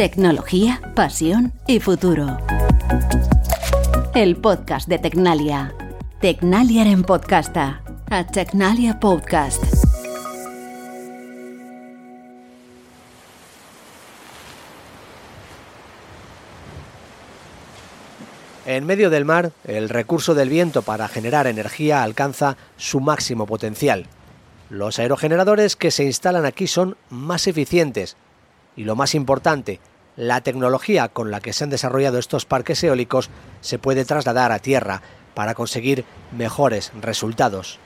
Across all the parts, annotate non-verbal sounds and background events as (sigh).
Tecnología, pasión y futuro. El podcast de Tecnalia. Tecnalia en podcasta. A Tecnalia Podcast. En medio del mar, el recurso del viento para generar energía alcanza su máximo potencial. Los aerogeneradores que se instalan aquí son más eficientes y lo más importante, la tecnología con la que se han desarrollado estos parques eólicos se puede trasladar a tierra para conseguir mejores resultados.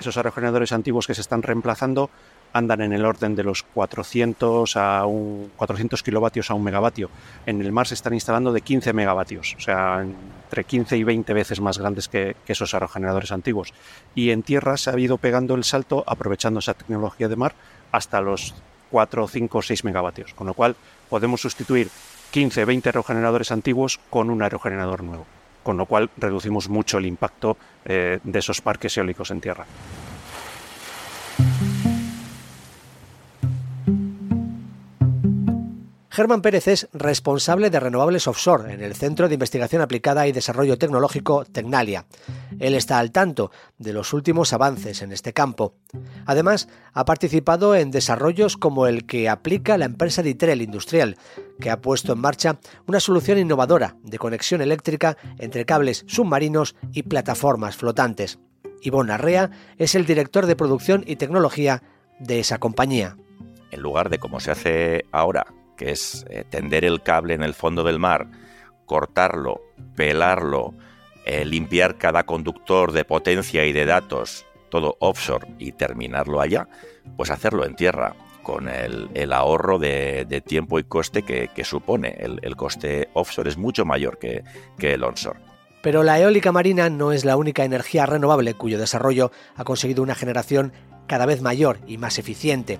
Esos aerogeneradores antiguos que se están reemplazando andan en el orden de los 400 a un 400 kilovatios a un megavatio. En el mar se están instalando de 15 megavatios, o sea, entre 15 y 20 veces más grandes que, que esos aerogeneradores antiguos. Y en tierra se ha ido pegando el salto aprovechando esa tecnología de mar hasta los 4, 5, 6 megavatios, con lo cual podemos sustituir 15, 20 aerogeneradores antiguos con un aerogenerador nuevo, con lo cual reducimos mucho el impacto eh, de esos parques eólicos en tierra. Germán Pérez es responsable de renovables offshore en el Centro de Investigación Aplicada y Desarrollo Tecnológico Tecnalia. Él está al tanto de los últimos avances en este campo. Además, ha participado en desarrollos como el que aplica la empresa Ditrel Industrial, que ha puesto en marcha una solución innovadora de conexión eléctrica entre cables submarinos y plataformas flotantes. Ivonne Arrea es el director de producción y tecnología de esa compañía. En lugar de como se hace ahora, que es eh, tender el cable en el fondo del mar, cortarlo, pelarlo, eh, limpiar cada conductor de potencia y de datos, todo offshore y terminarlo allá, pues hacerlo en tierra con el, ahorro de, tiempo y coste que, supone. El, coste offshore es mucho mayor que el onshore. Pero la eólica marina no es la única energía renovable cuyo desarrollo ha conseguido una generación cada vez mayor y más eficiente.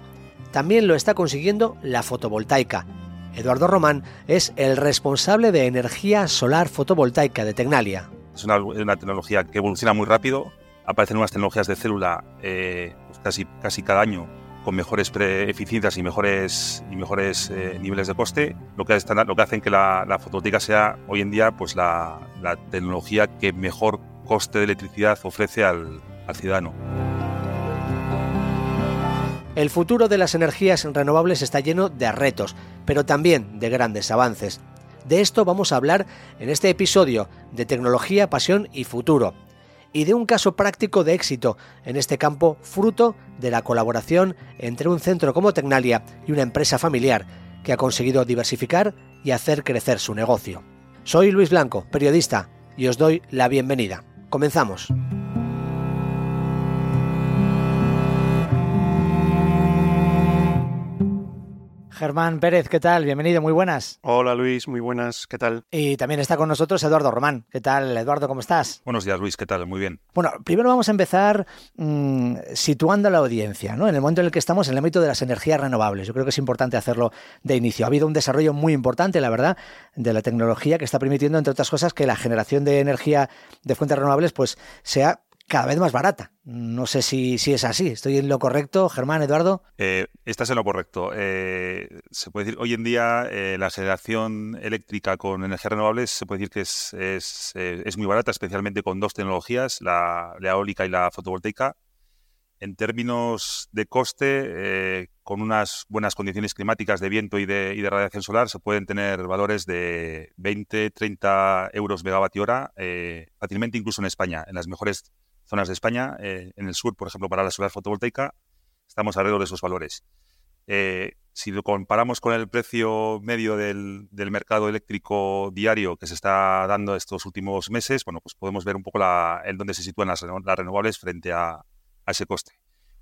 También lo está consiguiendo la fotovoltaica. Eduardo Román es el responsable de energía solar fotovoltaica de Tecnalia. Es una, tecnología que evoluciona muy rápido. Aparecen nuevas tecnologías de célula eh, pues casi, casi cada año con mejores eficiencias y mejores, y mejores eh, niveles de coste, lo que, lo que hacen que la, fotovoltaica sea hoy en día pues la, tecnología que mejor coste de electricidad ofrece al ciudadano. El futuro de las energías renovables está lleno de retos, pero también de grandes avances. De esto vamos a hablar en este episodio de Tecnología, Pasión y Futuro, y de un caso práctico de éxito en este campo fruto de la colaboración entre un centro como Tecnalia y una empresa familiar que ha conseguido diversificar y hacer crecer su negocio. Soy Luis Blanco, periodista, y os doy la bienvenida. Comenzamos. Germán Pérez, ¿qué tal? Bienvenido, muy buenas. Hola Luis, muy buenas, ¿qué tal? Y también está con nosotros Eduardo Román. ¿Qué tal, Eduardo? ¿Cómo estás? Buenos días, Luis, ¿qué tal? Muy bien. Bueno, primero vamos a empezar mm, situando a la audiencia, ¿no? En el momento en el que estamos en el ámbito de las energías renovables. Yo creo que es importante hacerlo de inicio. Ha habido un desarrollo muy importante, la verdad, de la tecnología que está permitiendo, entre otras cosas, que la generación de energía de fuentes renovables pues sea cada vez más barata. No sé si, si es así. ¿Estoy en lo correcto, Germán, Eduardo? Eh, estás en lo correcto. Eh, se puede decir, hoy en día eh, la generación eléctrica con energías renovables se puede decir que es, es, eh, es muy barata, especialmente con dos tecnologías, la, eólica y la fotovoltaica. En términos de coste, con unas buenas condiciones climáticas de viento y de, y de, radiación solar, se pueden tener valores de 20, 30 euros megavatio hora, fácilmente incluso en España, en las mejores zonas de España. Eh, en el sur, por ejemplo, para la solar fotovoltaica, estamos alrededor de esos valores. Eh, si lo comparamos con el precio medio del, mercado eléctrico diario que se está dando estos últimos meses, bueno, pues podemos ver un poco la, en dónde se sitúan las, renovables frente a, ese coste.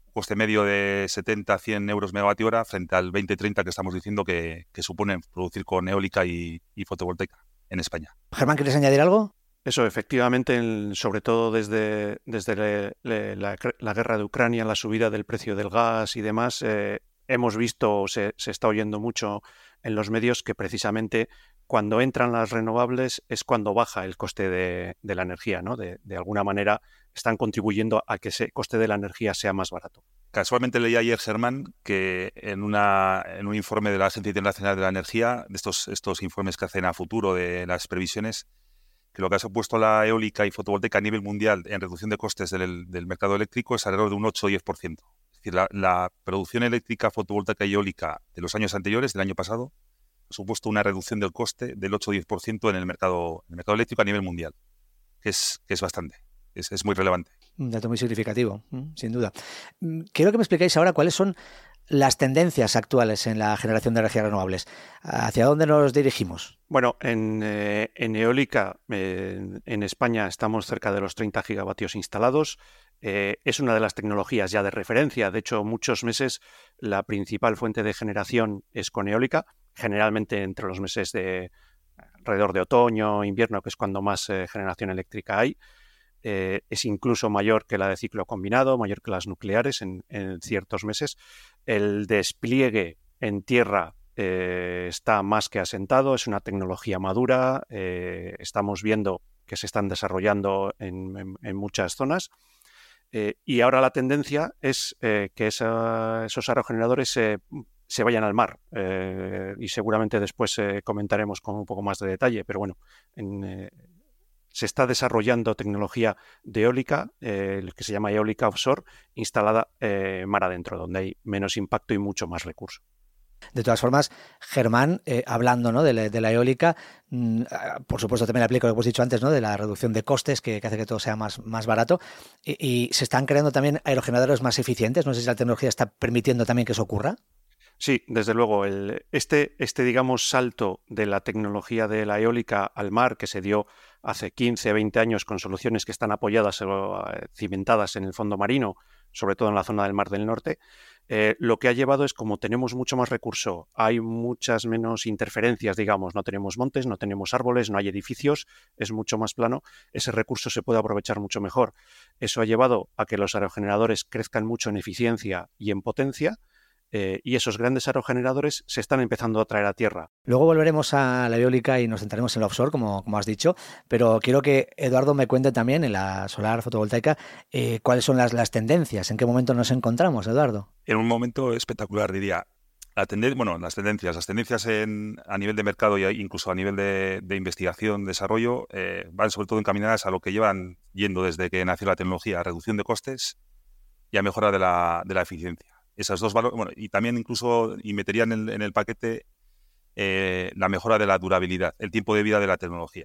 Un coste medio de 70 a 100 euros megavatio hora frente al 20-30 que estamos diciendo que, que suponen producir con eólica y fotovoltaica en España. Germán, ¿quieres añadir algo? Eso, efectivamente, sobre todo desde, desde la, guerra de Ucrania, la subida del precio del gas y demás, eh, hemos visto, se, se está oyendo mucho en los medios que precisamente cuando entran las renovables es cuando baja el coste de, la energía, ¿no? De, de, alguna manera están contribuyendo a que ese coste de la energía sea más barato. casualmente leí ayer, Germán, que en, una, en un informe de la Agencia Internacional de la Energía, de estos, estos informes que hacen a futuro de las previsiones, que lo que ha supuesto la eólica y fotovoltaica a nivel mundial en reducción de costes del, mercado eléctrico es alrededor de un 8 o 10%. Es decir, la, producción eléctrica fotovoltaica y eólica de los años anteriores, del año pasado, ha supuesto una reducción del coste del 8 o 10% en el mercado, el mercado eléctrico a nivel mundial, que es, que es bastante, es, es muy relevante. Un dato muy significativo, sin duda. Mm, quiero que me expliquéis ahora cuáles son las tendencias actuales en la generación de energías renovables. ¿Hacia dónde nos dirigimos? Bueno, en, eh, eólica, en España estamos cerca de los 30 gigavatios instalados. Eh, es una de las tecnologías ya de referencia. De hecho, muchos meses la principal fuente de generación es con eólica, generalmente entre los meses de alrededor de otoño, invierno, que es cuando más eh, generación eléctrica hay. Es incluso mayor que la de ciclo combinado, mayor que las nucleares en, ciertos meses. El despliegue en tierra eh, está más que asentado, es una tecnología madura, eh, estamos viendo que se están desarrollando en, muchas zonas. y ahora la tendencia es que esos aerogeneradores se vayan al mar. y seguramente después comentaremos con un poco más de detalle, pero bueno, en, se está desarrollando tecnología de eólica, eh, que se llama eólica offshore, instalada eh, mar adentro, donde hay menos impacto y mucho más recurso. De todas formas, Germán, eh, hablando ¿no? de, la, eólica, mm, ah, por supuesto también aplico lo que hemos dicho antes, ¿no? de la reducción de costes que, hace que todo sea más, más barato, y, y, se están creando también aerogeneradores más eficientes. No sé si la tecnología está permitiendo también que eso ocurra. Sí, desde luego. El, este, este, digamos, salto de la tecnología de la eólica al mar que se dio hace 15, 20 años con soluciones que están apoyadas o eh, cimentadas en el fondo marino, sobre todo en la zona del Mar del Norte, eh, lo que ha llevado es como tenemos mucho más recurso, hay muchas menos interferencias, digamos, no tenemos montes, no tenemos árboles, no hay edificios, es mucho más plano, ese recurso se puede aprovechar mucho mejor. Eso ha llevado a que los aerogeneradores crezcan mucho en eficiencia y en potencia, eh, y esos grandes aerogeneradores se están empezando a traer a tierra. Luego volveremos a la eólica y nos centraremos en el offshore, como, como has dicho, pero quiero que Eduardo me cuente también en la solar fotovoltaica eh, cuáles son las, las tendencias, en qué momento nos encontramos, Eduardo. En un momento espectacular, diría. La bueno, las tendencias, las tendencias a nivel de mercado e incluso a nivel de, investigación, desarrollo, eh, van sobre todo encaminadas a lo que llevan yendo desde que nació la tecnología, a reducción de costes y a mejora de la, de la eficiencia esas dos valores, bueno, y también incluso y meterían en, el paquete eh, la mejora de la durabilidad, el tiempo de vida de la tecnología.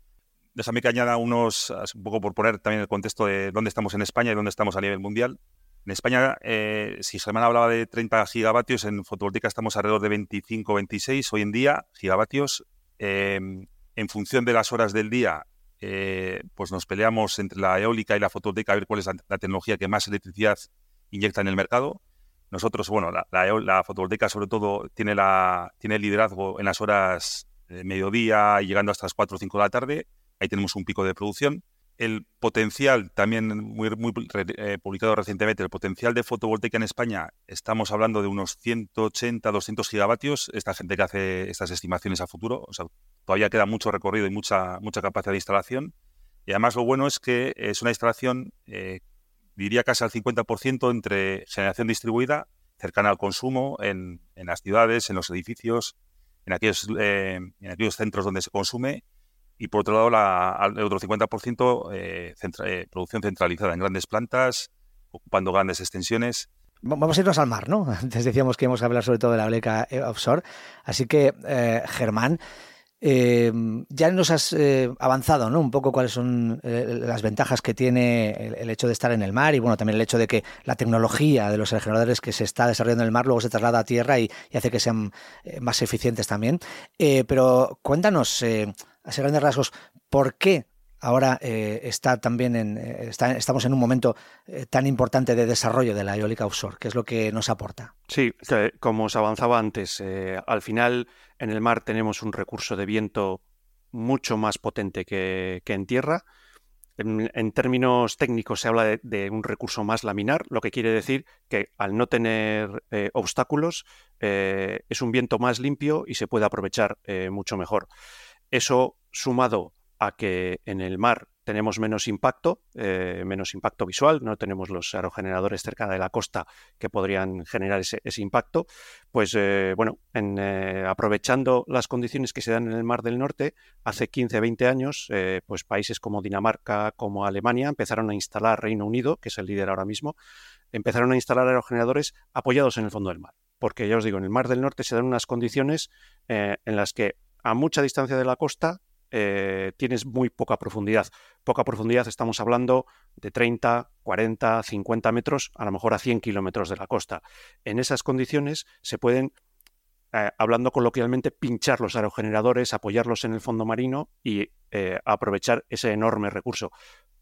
Déjame que añada unos, un poco por poner también el contexto de dónde estamos en España y dónde estamos a nivel mundial. En España, eh, si Germán hablaba de 30 gigavatios, en fotovoltaica estamos alrededor de 25, 26 hoy en día, gigavatios. Em, en función de las horas del día, eh, pues nos peleamos entre la eólica y la fotovoltaica a ver cuál es la tecnología que más electricidad inyecta en el mercado. Nosotros, bueno, la, la, fotovoltaica sobre todo tiene, la, tiene liderazgo en las horas de mediodía y llegando hasta las 4 o 5 de la tarde. Ahí tenemos un pico de producción. El potencial, también muy, muy eh, publicado recientemente, el potencial de fotovoltaica en España, estamos hablando de unos 180, 200 gigavatios. Esta gente que hace estas estimaciones a futuro, o sea, todavía queda mucho recorrido y mucha, mucha capacidad de instalación. Y además lo bueno es que es una instalación eh, diría casi al 50% entre generación distribuida, cercana al consumo, en, las ciudades, en los edificios, en aquellos, eh, en aquellos centros donde se consume, y por otro lado la, el otro 50% eh, eh, producción centralizada en grandes plantas, ocupando grandes extensiones. Vamos a irnos al mar, ¿no? (laughs) Antes decíamos que íbamos a hablar sobre todo de la bleca offshore. Así que, Germán, eh, ya nos has eh, avanzado ¿no? un poco cuáles son eh, las ventajas que tiene el, hecho de estar en el mar y bueno también el hecho de que la tecnología de los generadores que se está desarrollando en el mar luego se traslada a tierra y, hace que sean más eficientes también. pero cuéntanos, a grandes rasgos, ¿por qué ahora está también en, estamos en un momento tan importante de desarrollo de la eólica offshore? ¿Qué es lo que nos aporta? Sí, como os avanzaba antes, al final en el mar tenemos un recurso de viento mucho más potente que, en tierra. En, términos técnicos se habla de, un recurso más laminar, lo que quiere decir que al no tener eh, obstáculos eh, es un viento más limpio y se puede aprovechar eh, mucho mejor. Eso sumado a que en el mar tenemos menos impacto, eh, menos impacto visual, no tenemos los aerogeneradores cerca de la costa que podrían generar ese, impacto, pues eh, bueno, en, eh, aprovechando las condiciones que se dan en el Mar del Norte, hace 15, 20 años, pues países como Dinamarca, como Alemania, empezaron a instalar, Reino Unido, que es el líder ahora mismo, empezaron a instalar aerogeneradores apoyados en el fondo del mar. Porque ya os digo, en el Mar del Norte se dan unas condiciones en las que a mucha distancia de la costa eh, tienes muy poca profundidad. Poca profundidad, estamos hablando de 30, 40, 50 metros, a lo mejor a 100 kilómetros de la costa. En esas condiciones se pueden, eh, hablando coloquialmente, pinchar los aerogeneradores, apoyarlos en el fondo marino y eh, aprovechar ese enorme recurso.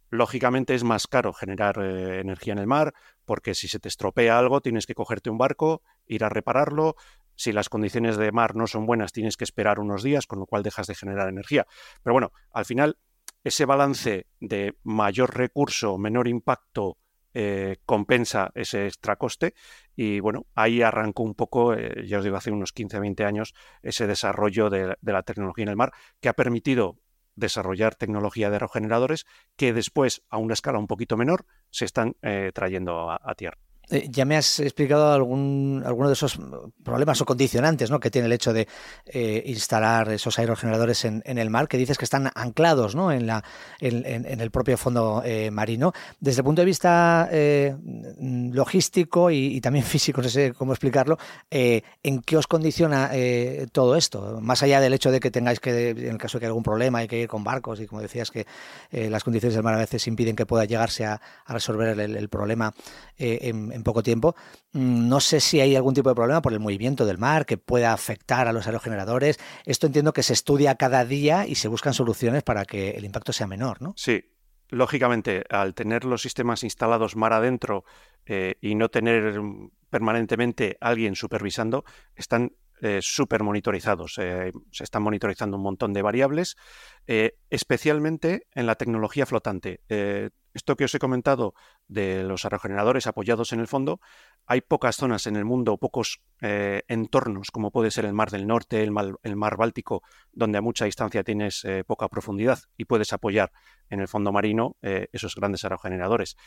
Lógicamente es más caro generar energía en el mar, porque si se te estropea algo tienes que cogerte un barco, ir a repararlo, si las condiciones de mar no son buenas, tienes que esperar unos días, con lo cual dejas de generar energía. Pero bueno, al final, ese balance de mayor recurso, menor impacto, eh, compensa ese extra coste. Y bueno, ahí arrancó un poco, eh, ya os digo, hace unos 15, 20 años, ese desarrollo de, la tecnología en el mar, que ha permitido desarrollar tecnología de aerogeneradores que después, a una escala un poquito menor, se están eh, trayendo a tierra. Eh, ya me has explicado algún, alguno de esos problemas o condicionantes ¿no? que tiene el hecho de eh, instalar esos aerogeneradores en, el mar, que dices que están anclados ¿no? en, la, en, el propio fondo eh, marino. Desde el punto de vista logístico y, también (laughs) físico, no sé cómo explicarlo, ¿en qué os condiciona todo esto? Más allá del hecho de que tengáis que, en el caso de que haya algún problema, hay que ir con barcos y como decías que las condiciones del mar a veces impiden que pueda llegarse a, resolver el, el problema en en poco tiempo. Mm, no sé si hay algún tipo de problema por el movimiento del mar que pueda afectar a los aerogeneradores. Esto entiendo que se estudia cada día y se buscan soluciones para que el impacto sea menor, ¿no? Sí. Lógicamente, al tener los sistemas instalados mar adentro eh, y no tener permanentemente alguien supervisando, están eh, súper monitorizados. Eh, se están monitorizando un montón de variables, especialmente en la tecnología flotante. Esto que os he comentado de los aerogeneradores apoyados en el fondo, hay pocas zonas en el mundo, pocos eh, entornos, como puede ser el Mar del Norte, el Mar, Báltico, donde a mucha distancia tienes eh, poca profundidad y puedes apoyar en el fondo marino eh, esos grandes aerogeneradores.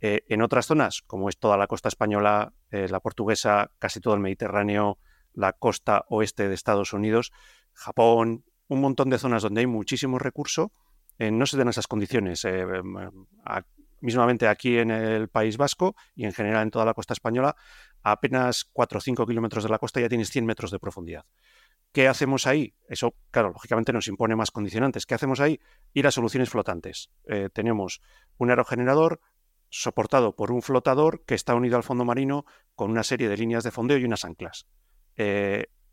en otras zonas, como es toda la costa española, la portuguesa, casi todo el Mediterráneo, la costa oeste de Estados Unidos, Japón, un montón de zonas donde hay muchísimo recurso, no se den esas condiciones. Eh, em, mismamente aquí en el País Vasco y en general en toda la costa española, a apenas 4 o 5 kilómetros de la costa ya tienes 100 metros de profundidad. ¿Qué hacemos ahí? Eso, claro, lógicamente nos impone más condicionantes. ¿Qué hacemos ahí? Ir a soluciones flotantes. Eh, tenemos un aerogenerador soportado por un flotador que está unido al fondo marino con una serie de líneas de fondeo y unas anclas.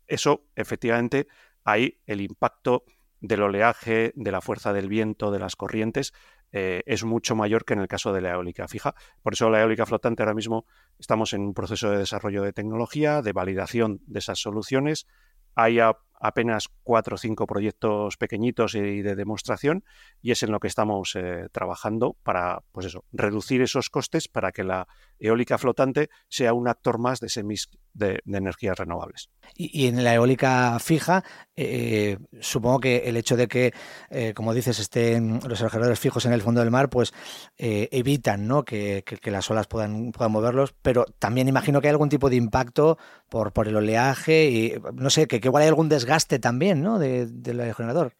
eso, efectivamente, ahí el impacto del oleaje, de la fuerza del viento, de las corrientes, eh, es mucho mayor que en el caso de la eólica fija. Por eso la eólica flotante ahora mismo estamos en un proceso de desarrollo de tecnología, de validación de esas soluciones. Hay apenas cuatro o cinco proyectos pequeñitos y de demostración y es en lo que estamos eh, trabajando para pues eso, reducir esos costes para que la eólica flotante sea un actor más de ese de, energías renovables. Y, en la eólica fija, eh, supongo que el hecho de que, eh, como dices, estén los aerogeneradores fijos en el fondo del mar, pues eh, evitan ¿no? que, las olas puedan, puedan moverlos, pero también imagino que hay algún tipo de impacto por, por el oleaje y no sé, que, igual hay algún desgaste también ¿no? del aerogenerador.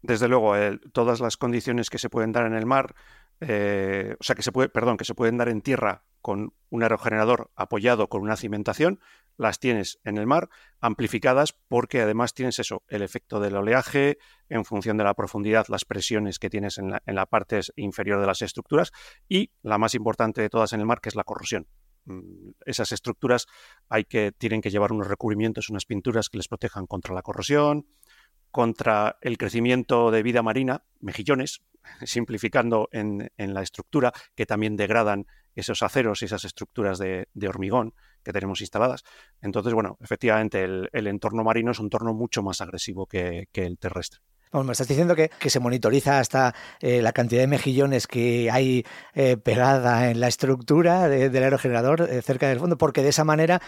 Desde luego, todas las condiciones que se pueden dar en el mar, o sea, que se puede, perdón, que se pueden dar en tierra con un aerogenerador apoyado con una cimentación, las tienes en el mar amplificadas porque además tienes eso, el efecto del oleaje en función de la profundidad, las presiones que tienes en la, parte inferior de las estructuras y la más importante de todas en el mar que es la corrosión. Mm, esas estructuras hay que, tienen que llevar unos recubrimientos, unas pinturas que les protejan contra la corrosión, contra el crecimiento de vida marina, mejillones, simplificando en, en la estructura, que también degradan esos aceros y esas estructuras de, hormigón que tenemos instaladas. Entonces, bueno, efectivamente el, entorno marino es un entorno mucho más agresivo que, el terrestre. Me estás diciendo que, se monitoriza hasta eh, la cantidad de mejillones que hay eh, pegada en la estructura del aerogenerador eh, cerca del fondo, porque de esa manera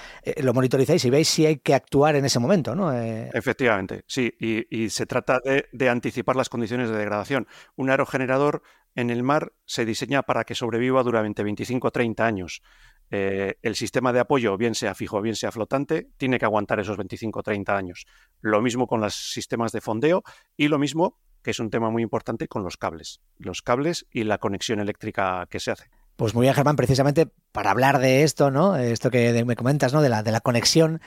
lo monitorizáis y veis si hay que actuar en ese momento, ¿no? Efectivamente, sí, y, se trata de, de, anticipar las condiciones de degradación. Un aerogenerador en el mar se diseña para que sobreviva durante 25 o 30 años. Eh, el sistema de apoyo, bien sea fijo, bien sea flotante, tiene que aguantar esos 25 o 30 años. Lo mismo con los sistemas de fondeo y lo mismo, que es un tema muy importante, con los cables. Los cables y la conexión eléctrica que se hace. Pues muy bien, Germán, precisamente para hablar de esto, ¿no? Esto que me comentas, ¿no? De la, de la conexión.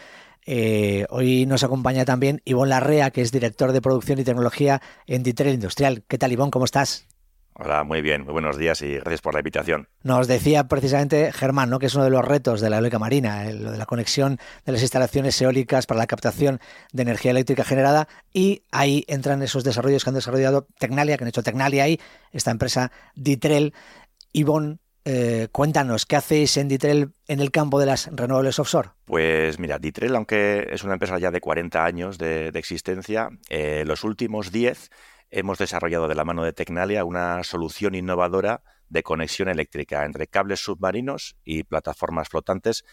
Eh, hoy nos acompaña también Ivonne Larrea, que es director de producción y tecnología en Ditrel Industrial. ¿Qué tal, Ivonne? ¿Cómo estás? Hola, muy bien, muy buenos días y gracias por la invitación. Nos decía precisamente Germán, ¿no? que es uno de los retos de la eólica marina, lo de la conexión de las instalaciones eólicas para la captación de energía eléctrica generada y ahí entran esos desarrollos que han desarrollado Tecnalia, que han hecho Tecnalia ahí, esta empresa Ditrel. Ivonne, eh, cuéntanos, ¿qué hacéis en Ditrel en el campo de las renovables offshore? Pues mira, Ditrel, aunque es una empresa ya de 40 años de, existencia, eh, los últimos 10 hemos desarrollado de la mano de Tecnalia una solución innovadora de conexión eléctrica entre cables submarinos y plataformas flotantes,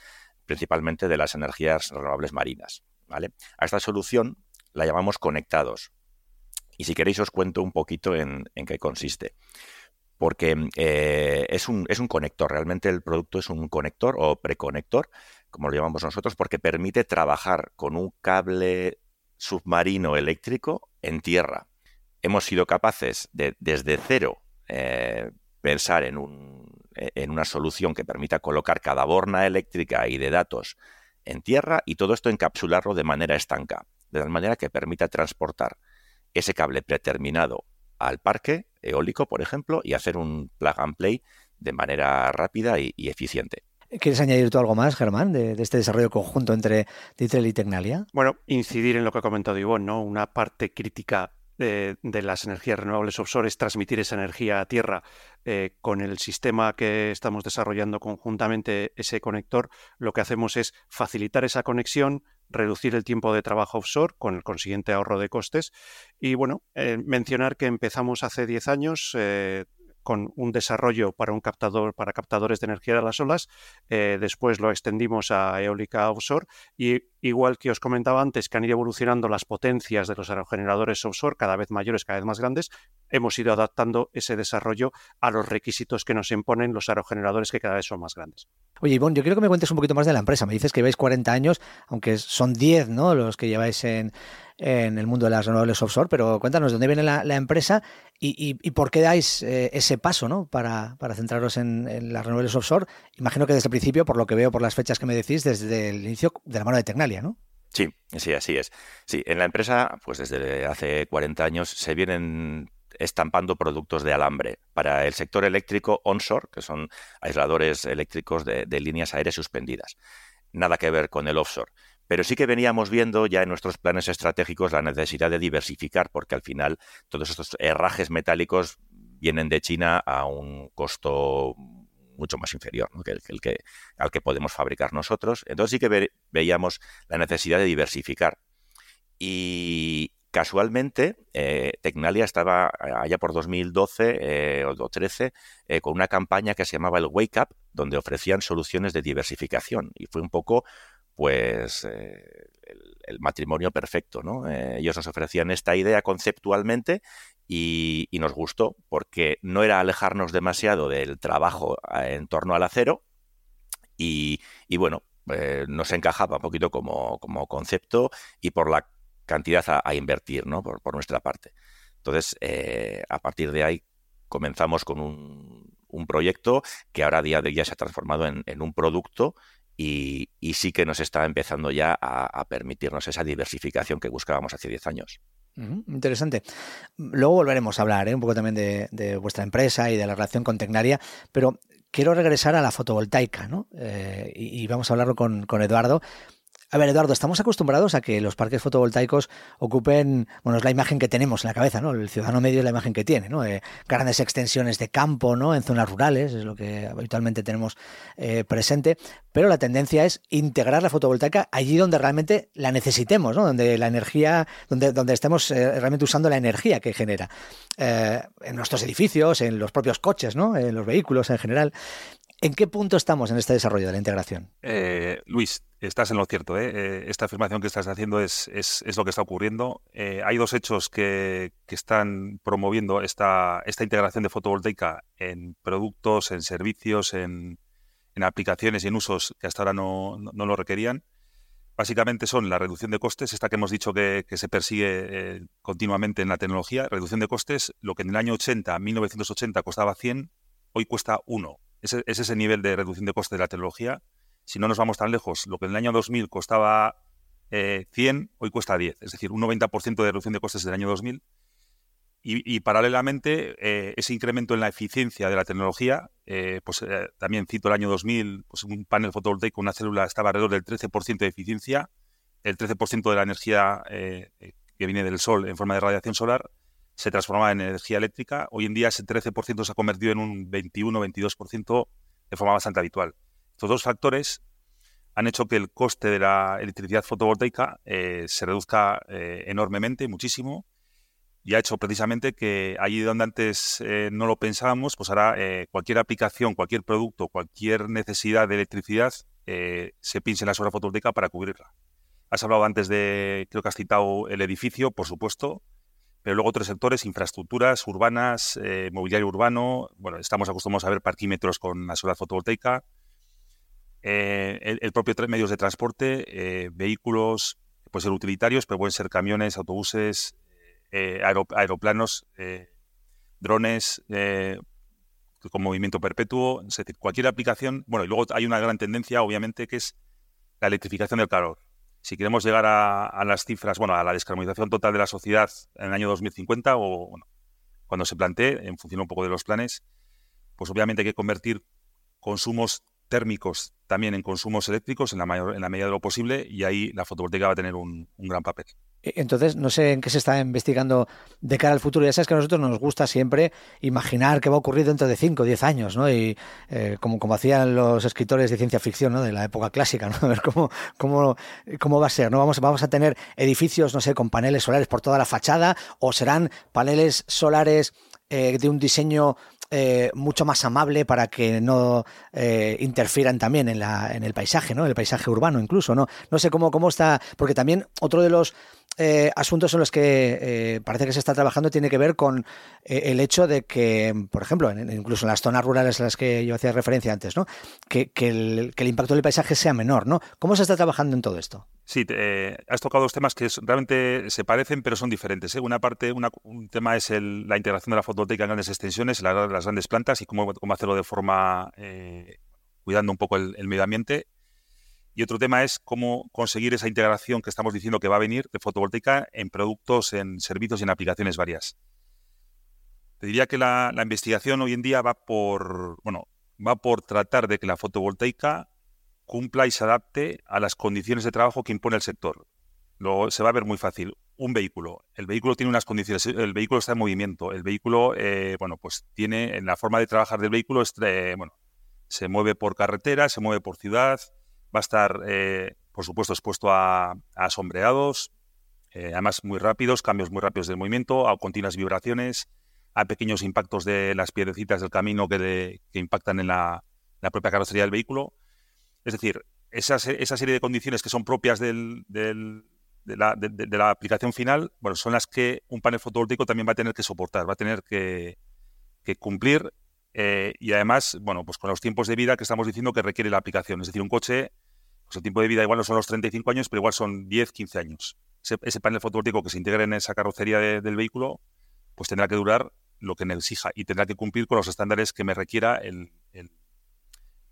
principalmente de las energías renovables marinas. ¿vale? A esta solución la llamamos conectados. Y si queréis os cuento un poquito en, qué consiste. Porque eh, es, un, es un conector, realmente el producto es un conector o preconector, como lo llamamos nosotros, porque permite trabajar con un cable submarino eléctrico en tierra hemos sido capaces de desde cero eh, pensar en, un, en una solución que permita colocar cada borna eléctrica y de datos en tierra y todo esto encapsularlo de manera estanca, de tal manera que permita transportar ese cable preterminado al parque eólico, por ejemplo, y hacer un plug and play de manera rápida y, eficiente. ¿Quieres añadir tú algo más, Germán, de, este desarrollo conjunto entre Ditrel y Tecnalia? Bueno, incidir en lo que ha comentado Ivonne, ¿no? Una parte crítica de, las energías renovables offshore es transmitir esa energía a tierra. Eh, con el sistema que estamos desarrollando conjuntamente, ese conector, lo que hacemos es facilitar esa conexión, reducir el tiempo de trabajo offshore con el consiguiente ahorro de costes. Y bueno, eh, mencionar que empezamos hace 10 años. Con un desarrollo para un captador para captadores de energía de las olas. Eh, después lo extendimos a eólica offshore y igual que os comentaba antes que han ido evolucionando las potencias de los aerogeneradores offshore cada vez mayores, cada vez más grandes, hemos ido adaptando ese desarrollo a los requisitos que nos imponen los aerogeneradores que cada vez son más grandes. Oye, Ivonne, yo quiero que me cuentes un poquito más de la empresa. Me dices que lleváis 40 años, aunque son 10 ¿no? los que lleváis en, en el mundo de las renovables offshore, pero cuéntanos dónde viene la, empresa y, por qué dais eh, ese paso ¿no? para, para centraros en, las renovables offshore. Imagino que desde el principio, por lo que veo por las fechas que me decís, desde el inicio de la mano de Tecnalia, ¿no? Sí, sí, así es. Sí, en la empresa, pues desde hace 40 años se vienen estampando productos de alambre para el sector eléctrico onshore, que son aisladores eléctricos de líneas aéreas suspendidas. Nada que ver con el offshore. Pero sí que veníamos viendo ya en nuestros planes estratégicos la necesidad de diversificar, porque al final todos estos herrajes metálicos vienen de China a un costo mucho más inferior que, el, que, al que podemos fabricar nosotros. Entonces sí que veíamos la necesidad de diversificar. Y casualmente, eh, Tecnalia estaba allá por 2012 eh, o 2013 eh, con una campaña que se llamaba el Wake Up, donde ofrecían soluciones de diversificación. Y fue un poco pues eh, el, matrimonio perfecto, ¿no? Eh, ellos nos ofrecían esta idea conceptualmente y, nos gustó porque no era alejarnos demasiado del trabajo eh, en torno al acero y, bueno, nos encajaba un poquito como, concepto y por la cantidad a, invertir, ¿no? Por, nuestra parte. Entonces, a partir de ahí comenzamos con un, proyecto que ahora día de día se ha transformado en un producto y, sí que nos está empezando ya a, permitirnos esa diversificación que buscábamos hace 10 años. interesante. Luego volveremos a hablar ¿eh? un poco también de, vuestra empresa y de la relación con Tecnaria, pero quiero regresar a la fotovoltaica, ¿no? Eh, y, vamos a hablarlo con, con Eduardo. A ver, Eduardo, estamos acostumbrados a que los parques fotovoltaicos ocupen, bueno, es la imagen que tenemos en la cabeza, ¿no? El ciudadano medio es la imagen que tiene, ¿no? Eh, grandes extensiones de campo, ¿no? En zonas rurales, es lo que habitualmente tenemos eh, presente, pero la tendencia es integrar la fotovoltaica allí donde realmente la necesitemos, ¿no? Donde la energía, donde, estemos eh, realmente usando la energía que genera. en nuestros edificios, en los propios coches, ¿no? En los vehículos en general. ¿En qué punto estamos en este desarrollo de la integración? Eh, Luis, estás en lo cierto. ¿eh? Eh, esta afirmación que estás haciendo es, es, lo que está ocurriendo. hay dos hechos que, que están promoviendo esta, esta, integración de fotovoltaica en productos, en servicios, en, en aplicaciones y en usos que hasta ahora no, no, lo requerían. Básicamente son la reducción de costes, esta que hemos dicho que, que se persigue continuamente en la tecnología, reducción de costes, lo que en el año 80, 1980 costaba 100, hoy cuesta 1 es ese nivel de reducción de coste de la tecnología. Si no nos vamos tan lejos, lo que en el año 2000 costaba 100, eh, hoy cuesta 10. Es decir, un 90% de reducción de costes del año 2000. Y, paralelamente, eh, ese incremento en la eficiencia de la tecnología, eh, pues también cito el año 2000, pues un panel fotovoltaico, una célula estaba alrededor del 13% de eficiencia, el 13% de la energía que viene del sol en forma de radiación solar se transformaba en energía eléctrica. Hoy en día ese 13% se ha convertido en un 21-22% de forma bastante habitual. Estos dos factores han hecho que el coste de la electricidad fotovoltaica eh, se reduzca eh, enormemente, muchísimo, y ha hecho precisamente que allí donde antes eh, no lo pensábamos, pues ahora cualquier aplicación, cualquier producto, cualquier necesidad de electricidad se piense en la solar fotovoltaica para cubrirla. Has hablado antes de, creo que has citado el edificio, por supuesto, pero luego otros sectores, infraestructuras urbanas, eh, mobiliario urbano, bueno, estamos acostumbrados a ver parquímetros con la solar fotovoltaica, eh, el, propio medios de transporte, eh, vehículos, pueden ser utilitarios, pero pueden ser camiones, autobuses, aeroplanos, drones con movimiento perpetuo, es decir, cualquier aplicación, bueno, y luego hay una gran tendencia, obviamente, que es la electrificación del calor si queremos llegar a, las cifras, bueno, a la descarbonización total de la sociedad en el año 2050 o bueno, cuando se plantee, en función un poco de los planes, pues obviamente hay que convertir consumos térmicos también en consumos eléctricos en la, mayor, en la medida de lo posible y ahí la fotovoltaica va a tener un gran papel. E, entonces, no sé en qué se está investigando de cara al futuro. Ya sabes que a nosotros nos gusta siempre imaginar qué va a ocurrir dentro de 5 o 10 años, ¿no? Y eh, como, como hacían los escritores de ciencia ficción, ¿no? De la época clásica, ¿no? (laughs) A ver cómo, cómo, cómo va a ser, ¿no? Vamos, vamos a tener edificios, no sé, con paneles solares por toda la fachada o serán paneles solares eh, de un diseño eh, mucho más amable para que no eh, interfieran también en, la, en el paisaje, ¿no? El paisaje urbano incluso, ¿no? No sé cómo, cómo está, porque también otro de los eh, asuntos en los que parece que se está trabajando tiene que ver con el hecho de que, por ejemplo, incluso en las zonas rurales a las que yo hacía referencia antes, ¿no? Que, el, impacto del paisaje sea menor, ¿no? ¿Cómo se está trabajando en todo esto? Sí, has tocado dos temas que realmente se parecen, pero son diferentes. ¿eh? Una parte, un tema es la integración de la fotovoltaica en grandes extensiones, las grandes plantas y cómo, hacerlo de forma eh, cuidando un poco el, medio ambiente. Y otro tema es cómo conseguir esa integración que estamos diciendo que va a venir de fotovoltaica en productos, en servicios y en aplicaciones varias. Te diría que la, investigación hoy en día va por, bueno, va por tratar de que la fotovoltaica cumpla y se adapte a las condiciones de trabajo que impone el sector. Luego se va a ver muy fácil. Un vehículo. El vehículo tiene unas condiciones. El vehículo está en movimiento. El vehículo, eh, bueno, pues tiene en la forma de trabajar del vehículo, eh, bueno, se mueve por carretera, se mueve por ciudad, va a estar, eh, por supuesto, expuesto a, sombreados, además muy rápidos, cambios muy rápidos del movimiento, a continuas vibraciones, a pequeños impactos de las piedrecitas del camino que, impactan en la propia carrocería del vehículo. Es decir, esa, esa serie de condiciones que son propias del, de, la, aplicación final, bueno, son las que un panel fotovoltaico también va a tener que soportar, va a tener que, cumplir eh, y además, bueno, pues con los tiempos de vida que estamos diciendo que requiere la aplicación. Es decir, un coche, pues el tiempo de vida igual no son los 35 años, pero igual son 10, 15 años. Ese, panel fotovoltaico que se integre en esa carrocería del vehículo, pues tendrá que durar lo que exija y tendrá que cumplir con los estándares que me requiera el,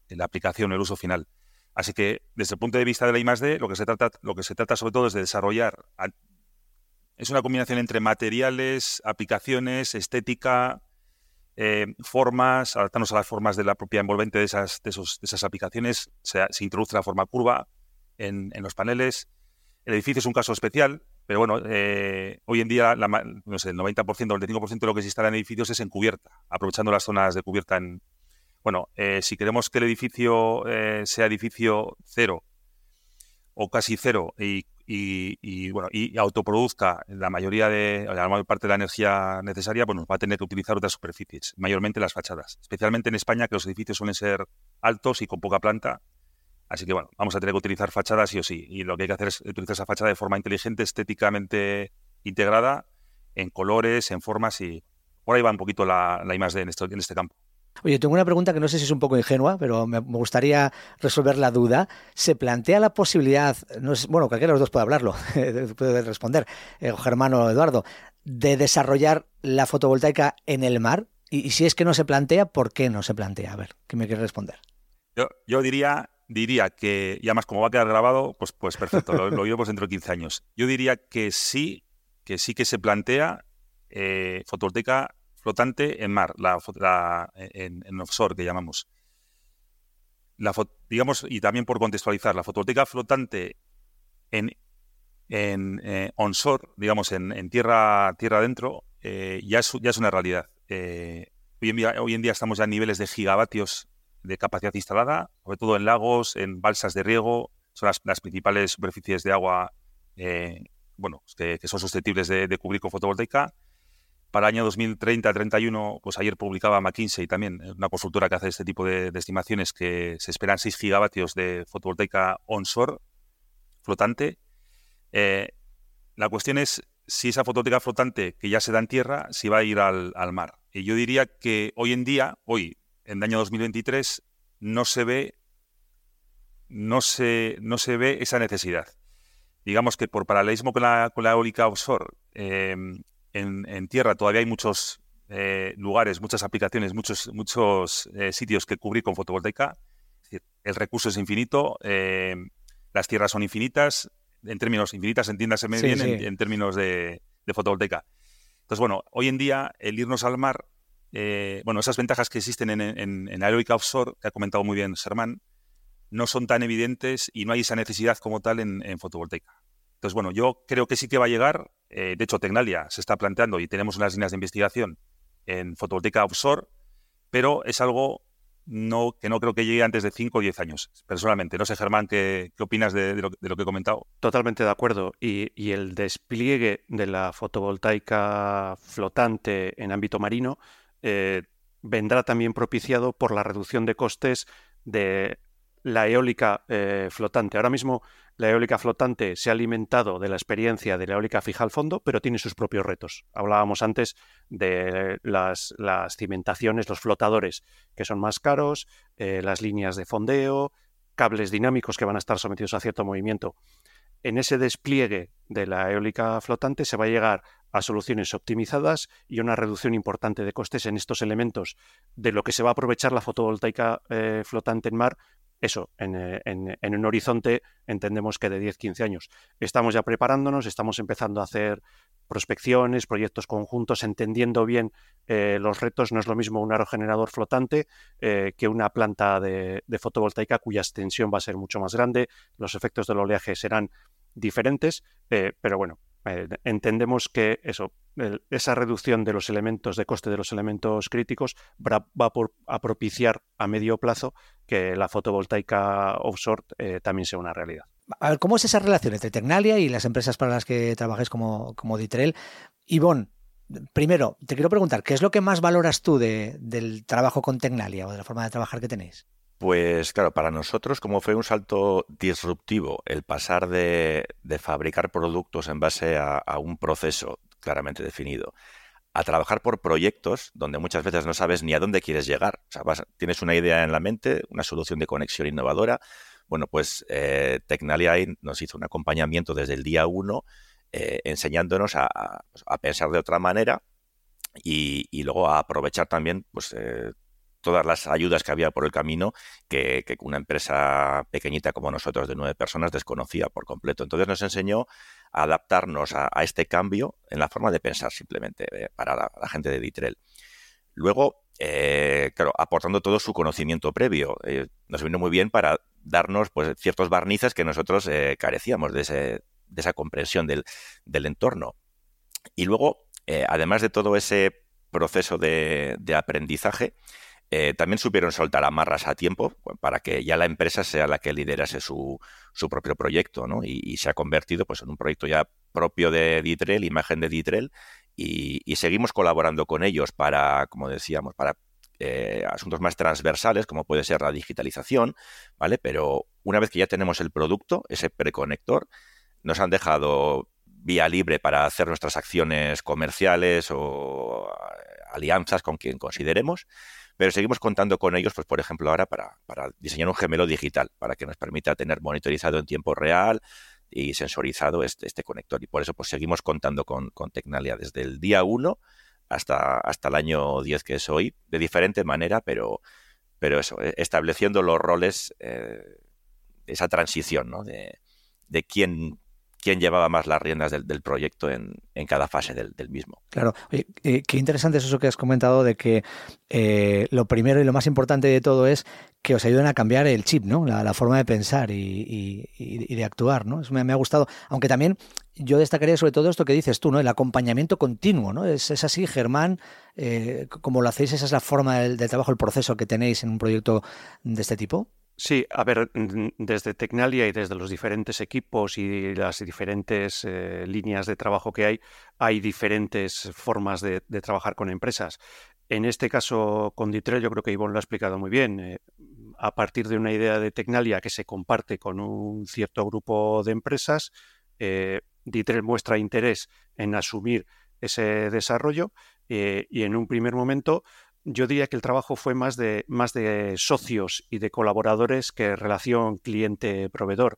la aplicación, el uso final. Así que desde el punto de vista de la I+D, lo que se trata, lo que se trata sobre todo es de desarrollar es una combinación entre materiales, aplicaciones, estética, eh, formas, adaptarnos a las formas de la propia envolvente de esas, de esas aplicaciones. Se, introduce la forma curva en, los paneles. El edificio es un caso especial, pero bueno, eh, hoy en día el 90%, el 95% de lo que se instala en edificios es en cubierta, aprovechando las zonas de cubierta en, bueno, eh, si queremos que el edificio sea edificio cero o casi cero y, y, bueno, y autoproduzca la mayoría de la mayor parte de la energía necesaria, bueno, va a tener que utilizar otras superficies, mayormente las fachadas, especialmente en España, que los edificios suelen ser altos y con poca planta. Así que bueno, vamos a tener que utilizar fachadas sí o sí. Y lo que hay que hacer es utilizar esa fachada de forma inteligente, estéticamente integrada, en colores, en formas y por ahí va un poquito la, la I+D en este campo. Oye, tengo una pregunta que no sé si es un poco ingenua, pero me, gustaría resolver la duda. ¿Se plantea la posibilidad, no es, bueno, cualquiera de los dos puede hablarlo, (laughs) puede responder, eh, Germán o Eduardo, de desarrollar la fotovoltaica en el mar? Y, si es que no se plantea, ¿por qué no se plantea? A ver, ¿qué me quiere responder? Yo, diría, diría que, y además como va a quedar grabado, pues, pues perfecto, lo, lo oímos dentro de 15 años. Yo diría que sí, que sí que se plantea eh, fotovoltaica flotante en mar, la, en, offshore que llamamos. La, digamos, y también por contextualizar, la fotovoltaica flotante en, en eh, onshore, digamos, en, tierra, tierra adentro, eh, ya, es, una realidad. Eh, hoy, en día, en estamos ya a niveles de gigavatios de capacidad instalada, sobre todo en lagos, en balsas de riego, son las, principales superficies de agua bueno, que, son susceptibles de cubrir con fotovoltaica para el año 2030-31, pues ayer publicaba McKinsey también, eh, una consultora que hace este tipo de, estimaciones, que se esperan 6 gigavatios de fotovoltaica onshore flotante. Eh, la cuestión es si esa fotovoltaica flotante que ya se da en tierra, si va a ir al, mar. Y yo diría que hoy en día, hoy, en el año 2023, no se ve, no se, no se ve esa necesidad. Digamos que por paralelismo con la, con la eólica offshore, eh, en, tierra todavía hay muchos eh, lugares, muchas aplicaciones, muchos, muchos eh, sitios que cubrir con fotovoltaica. el recurso es infinito, eh, las tierras son infinitas, en términos infinitas, entiéndase bien, En, términos de, fotovoltaica. Entonces, bueno, hoy en día el irnos al mar, bueno, esas ventajas que existen en, en, en aeróbica offshore, que ha comentado muy bien Sermán, no son tan evidentes y no hay esa necesidad como tal en fotovoltaica. Entonces, bueno, yo creo que sí que va a llegar. Eh, de hecho, Tecnalia se está planteando y tenemos unas líneas de investigación en fotovoltaica offshore, pero es algo que no creo que llegue antes de 5 o 10 años, personalmente. No sé, Germán, ¿qué, qué opinas de, lo, que he comentado? Totalmente de acuerdo. Y, el despliegue de la fotovoltaica flotante en ámbito marino eh, vendrá también propiciado por la reducción de costes de la eólica eh, flotante. Ahora mismo la eólica flotante se ha alimentado de la experiencia de la eólica fija al fondo, pero tiene sus propios retos. Hablábamos antes de las, cimentaciones, los flotadores, que son más caros, eh, las líneas de fondeo, cables dinámicos que van a estar sometidos a cierto movimiento. En ese despliegue de la eólica flotante se va a llegar a soluciones optimizadas y una reducción importante de costes en estos elementos de lo que se va a aprovechar la fotovoltaica eh, flotante en mar eso, eh, en, un horizonte entendemos que de 10-15 años. Estamos ya preparándonos, estamos empezando a hacer prospecciones, proyectos conjuntos, entendiendo bien eh, los retos. No es lo mismo un aerogenerador flotante eh, que una planta de, fotovoltaica cuya extensión va a ser mucho más grande, los efectos del oleaje serán diferentes, pero bueno, entendemos que eso, esa reducción de los elementos de coste de los elementos críticos va, a propiciar a medio plazo que la fotovoltaica offshore eh, también sea una realidad. A ver, ¿cómo es esa relación entre Tecnalia y las empresas para las que trabajes como, como Ditrel? Ivonne, primero, te quiero preguntar, ¿qué es lo que más valoras tú del trabajo con Tecnalia o de la forma de trabajar que tenéis? Pues claro, para nosotros como fue un salto disruptivo el pasar de, fabricar productos en base a, un proceso claramente definido a trabajar por proyectos donde muchas veces no sabes ni a dónde quieres llegar. O sea, tienes una idea en la mente, una solución de conexión innovadora. Bueno, pues eh, Tecnalia nos hizo un acompañamiento desde el día uno eh, enseñándonos a, pues, pensar de otra manera y, luego a aprovechar también pues, eh, todas las ayudas que había por el camino que, una empresa pequeñita como nosotros de nueve personas desconocía por completo. Entonces nos enseñó a adaptarnos a, este cambio en la forma de pensar simplemente eh, para la, gente de Ditrel. Luego, eh, claro, aportando todo su conocimiento previo, eh, nos vino muy bien para darnos pues, ciertos barnices que nosotros carecíamos de, esa comprensión del, entorno. Y luego, además de todo ese proceso de aprendizaje, eh, también supieron soltar amarras a tiempo para que ya la empresa sea la que liderase su, su propio proyecto, ¿no? Y, se ha convertido pues, en un proyecto ya propio de Ditrel, imagen de Ditrel, y, y seguimos colaborando con ellos para, como decíamos, para eh, asuntos más transversales, como puede ser la digitalización, ¿vale? Pero una vez que ya tenemos el producto, ese preconector, nos han dejado vía libre para hacer nuestras acciones comerciales o eh, alianzas con quien consideremos, pero seguimos contando con ellos, pues por ejemplo, ahora para, diseñar un gemelo digital, para que nos permita tener monitorizado en tiempo real y sensorizado este, este conector. Y por eso pues seguimos contando con, con Tecnalia desde el día 1 hasta, hasta el año 10 que es hoy, de diferente manera, pero, pero eso, e, estableciendo los roles, eh, esa transición ¿no? de, de quién quién llevaba más las riendas del, proyecto en, cada fase del, mismo. Claro, Oye, eh, qué interesante es eso que has comentado de que eh, lo primero y lo más importante de todo es que os ayuden a cambiar el chip, ¿no? La, forma de pensar y, de actuar, ¿no? Eso me, ha gustado. Aunque también yo destacaría sobre todo esto que dices tú, ¿no? El acompañamiento continuo, ¿no? Es, así, Germán, eh, como lo hacéis, esa es la forma del, del trabajo, el proceso que tenéis en un proyecto de este tipo. Sí, a ver, desde Tecnalia y desde los diferentes equipos y las diferentes eh, líneas de trabajo que hay, hay diferentes formas de, trabajar con empresas. En este caso, con Ditrel, yo creo que Ivonne lo ha explicado muy bien. Eh, a partir de una idea de Tecnalia que se comparte con un cierto grupo de empresas, eh, muestra interés en asumir ese desarrollo y en un primer momento yo diría que el trabajo fue más de, más de socios y de colaboradores que relación cliente-proveedor.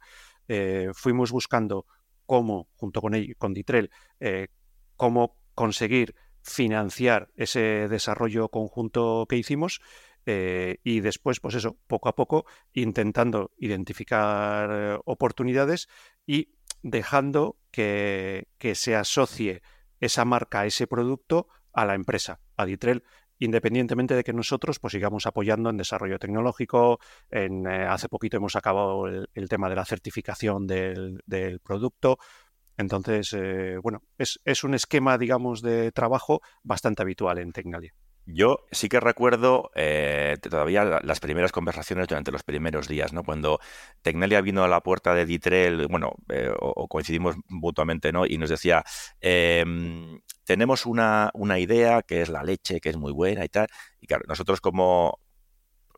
Eh, fuimos buscando cómo, junto con, con Ditrel, eh, cómo conseguir financiar ese desarrollo conjunto que hicimos eh, y después, pues eso, poco a poco, intentando identificar oportunidades y dejando que, que se asocie esa marca, ese producto a la empresa, a Ditrel, independientemente de que nosotros pues, sigamos apoyando en desarrollo tecnológico. Eh, hace poquito hemos acabado el, tema de la certificación del, producto. Entonces, eh, bueno, es, un esquema, digamos, de trabajo bastante habitual en Tecnalia. Yo sí que recuerdo eh, todavía las primeras conversaciones durante los primeros días, ¿no? Cuando Tecnalia vino a la puerta de Ditrel, bueno, o, coincidimos mutuamente, ¿no? Y nos decía, em, tenemos una, idea que es la leche, que es muy buena y tal. Y claro, nosotros como,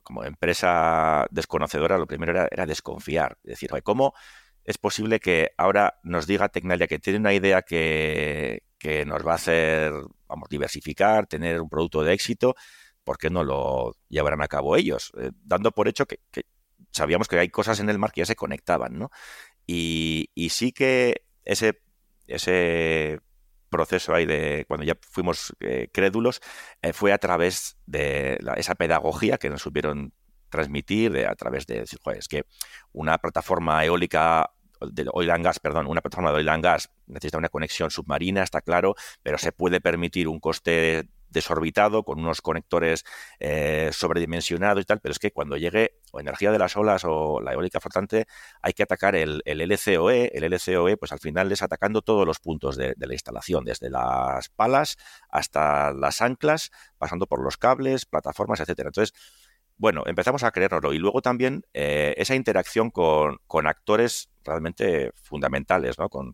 como empresa desconocedora, lo primero era, desconfiar. Decir, ¿cómo es posible que ahora nos diga Tecnalia que tiene una idea que, que nos va a hacer, vamos, diversificar, tener un producto de éxito, ¿por qué no lo llevarán a cabo ellos? Eh, dando por hecho que, sabíamos que hay cosas en el mar que ya se conectaban, ¿no? Y, sí que ese proceso ahí de cuando ya fuimos eh, crédulos eh, fue a través de esa pedagogía que nos supieron transmitir de, a través de decir, es que una plataforma eólica de oil and gas, perdón, una plataforma de oil and gas necesita una conexión submarina, está claro, pero se puede permitir un coste desorbitado con unos conectores eh, sobredimensionados y tal, pero es que cuando llegue o energía de las olas o la eólica flotante hay que atacar el, el LCOE, el LCOE pues al final es atacando todos los puntos de, la instalación, desde las palas hasta las anclas, pasando por los cables, plataformas, etcétera. Entonces, bueno, empezamos a creérnoslo y luego también eh, esa interacción con, con actores realmente fundamentales, ¿no? Con,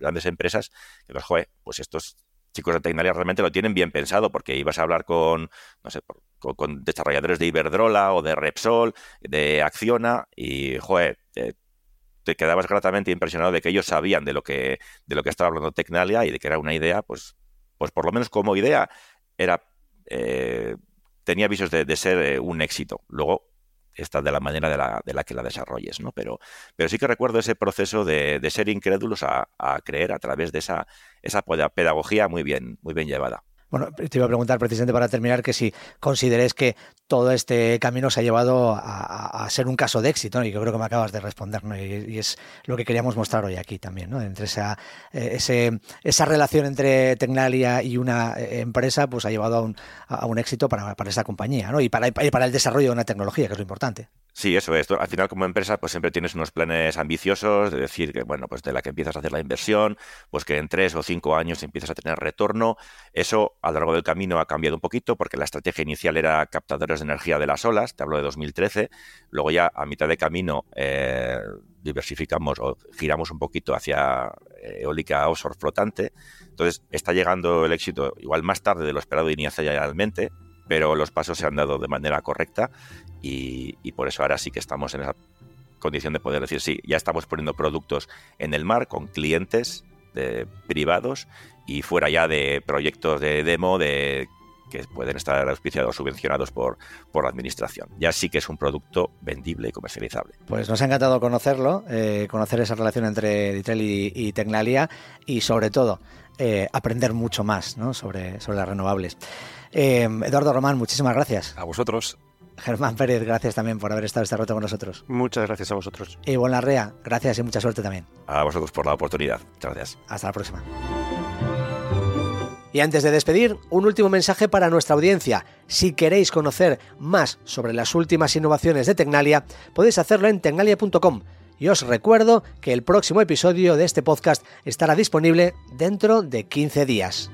grandes empresas, que los, joder, pues estos chicos de Tecnalia realmente lo tienen bien pensado, porque ibas a hablar con, no sé, con, desarrolladores de Iberdrola o de Repsol, de Acciona, y, joder, te, quedabas gratamente impresionado de que ellos sabían de lo que, de lo que estaba hablando Tecnalia y de que era una idea, pues, pues por lo menos como idea, era... Eh, tenía visos de, ser eh, un éxito. Luego, esta de la manera de la, de la que la desarrolles, ¿no? Pero, pero sí que recuerdo ese proceso de, ser incrédulos a, a, creer a través de esa, esa pedagogía muy bien, muy bien llevada. Bueno, te iba a preguntar precisamente para terminar que si consideres que todo este camino se ha llevado a, ser un caso de éxito, y yo creo que me acabas de responder, ¿no? y, es lo que queríamos mostrar hoy aquí también, ¿no? entre esa, eh, ese, esa relación entre Tecnalia y una eh, empresa, pues ha llevado a un, a un éxito para, para esa compañía, ¿no? y para, para el desarrollo de una tecnología, que es lo importante. Sí, eso es. Al final, como empresa, pues siempre tienes unos planes ambiciosos de decir que, bueno, pues de la que empiezas a hacer la inversión, pues que en tres o cinco años empiezas a tener retorno. Eso a lo largo del camino ha cambiado un poquito porque la estrategia inicial era captadores energía de las olas, te hablo de 2013. Luego ya a mitad de camino eh, diversificamos o giramos un poquito hacia eh, eólica offshore flotante. Entonces está llegando el éxito igual más tarde de lo esperado inicialmente, pero los pasos se han dado de manera correcta y, por eso ahora sí que estamos en esa condición de poder decir, sí, ya estamos poniendo productos en el mar con clientes de, privados y fuera ya de proyectos de demo de que pueden estar auspiciados o subvencionados por, por la administración. Ya sí que es un producto vendible y comercializable. Pues nos ha encantado conocerlo, eh, conocer esa relación entre Ditrel y, Tecnalia y sobre todo eh, aprender mucho más sobre, sobre las renovables. Eh, Eduardo Román, muchísimas gracias. A vosotros. Germán Pérez, gracias también por haber estado este rato con nosotros. Muchas gracias a vosotros. Y Larrea, gracias y mucha suerte también. A vosotros por la oportunidad. Muchas gracias. Hasta la próxima. Y antes de despedir, un último mensaje para nuestra audiencia. Si queréis conocer más sobre las últimas innovaciones de Tecnalia, podéis hacerlo en tecnalia.com. Y os recuerdo que el próximo episodio de este podcast estará disponible dentro de 15 días.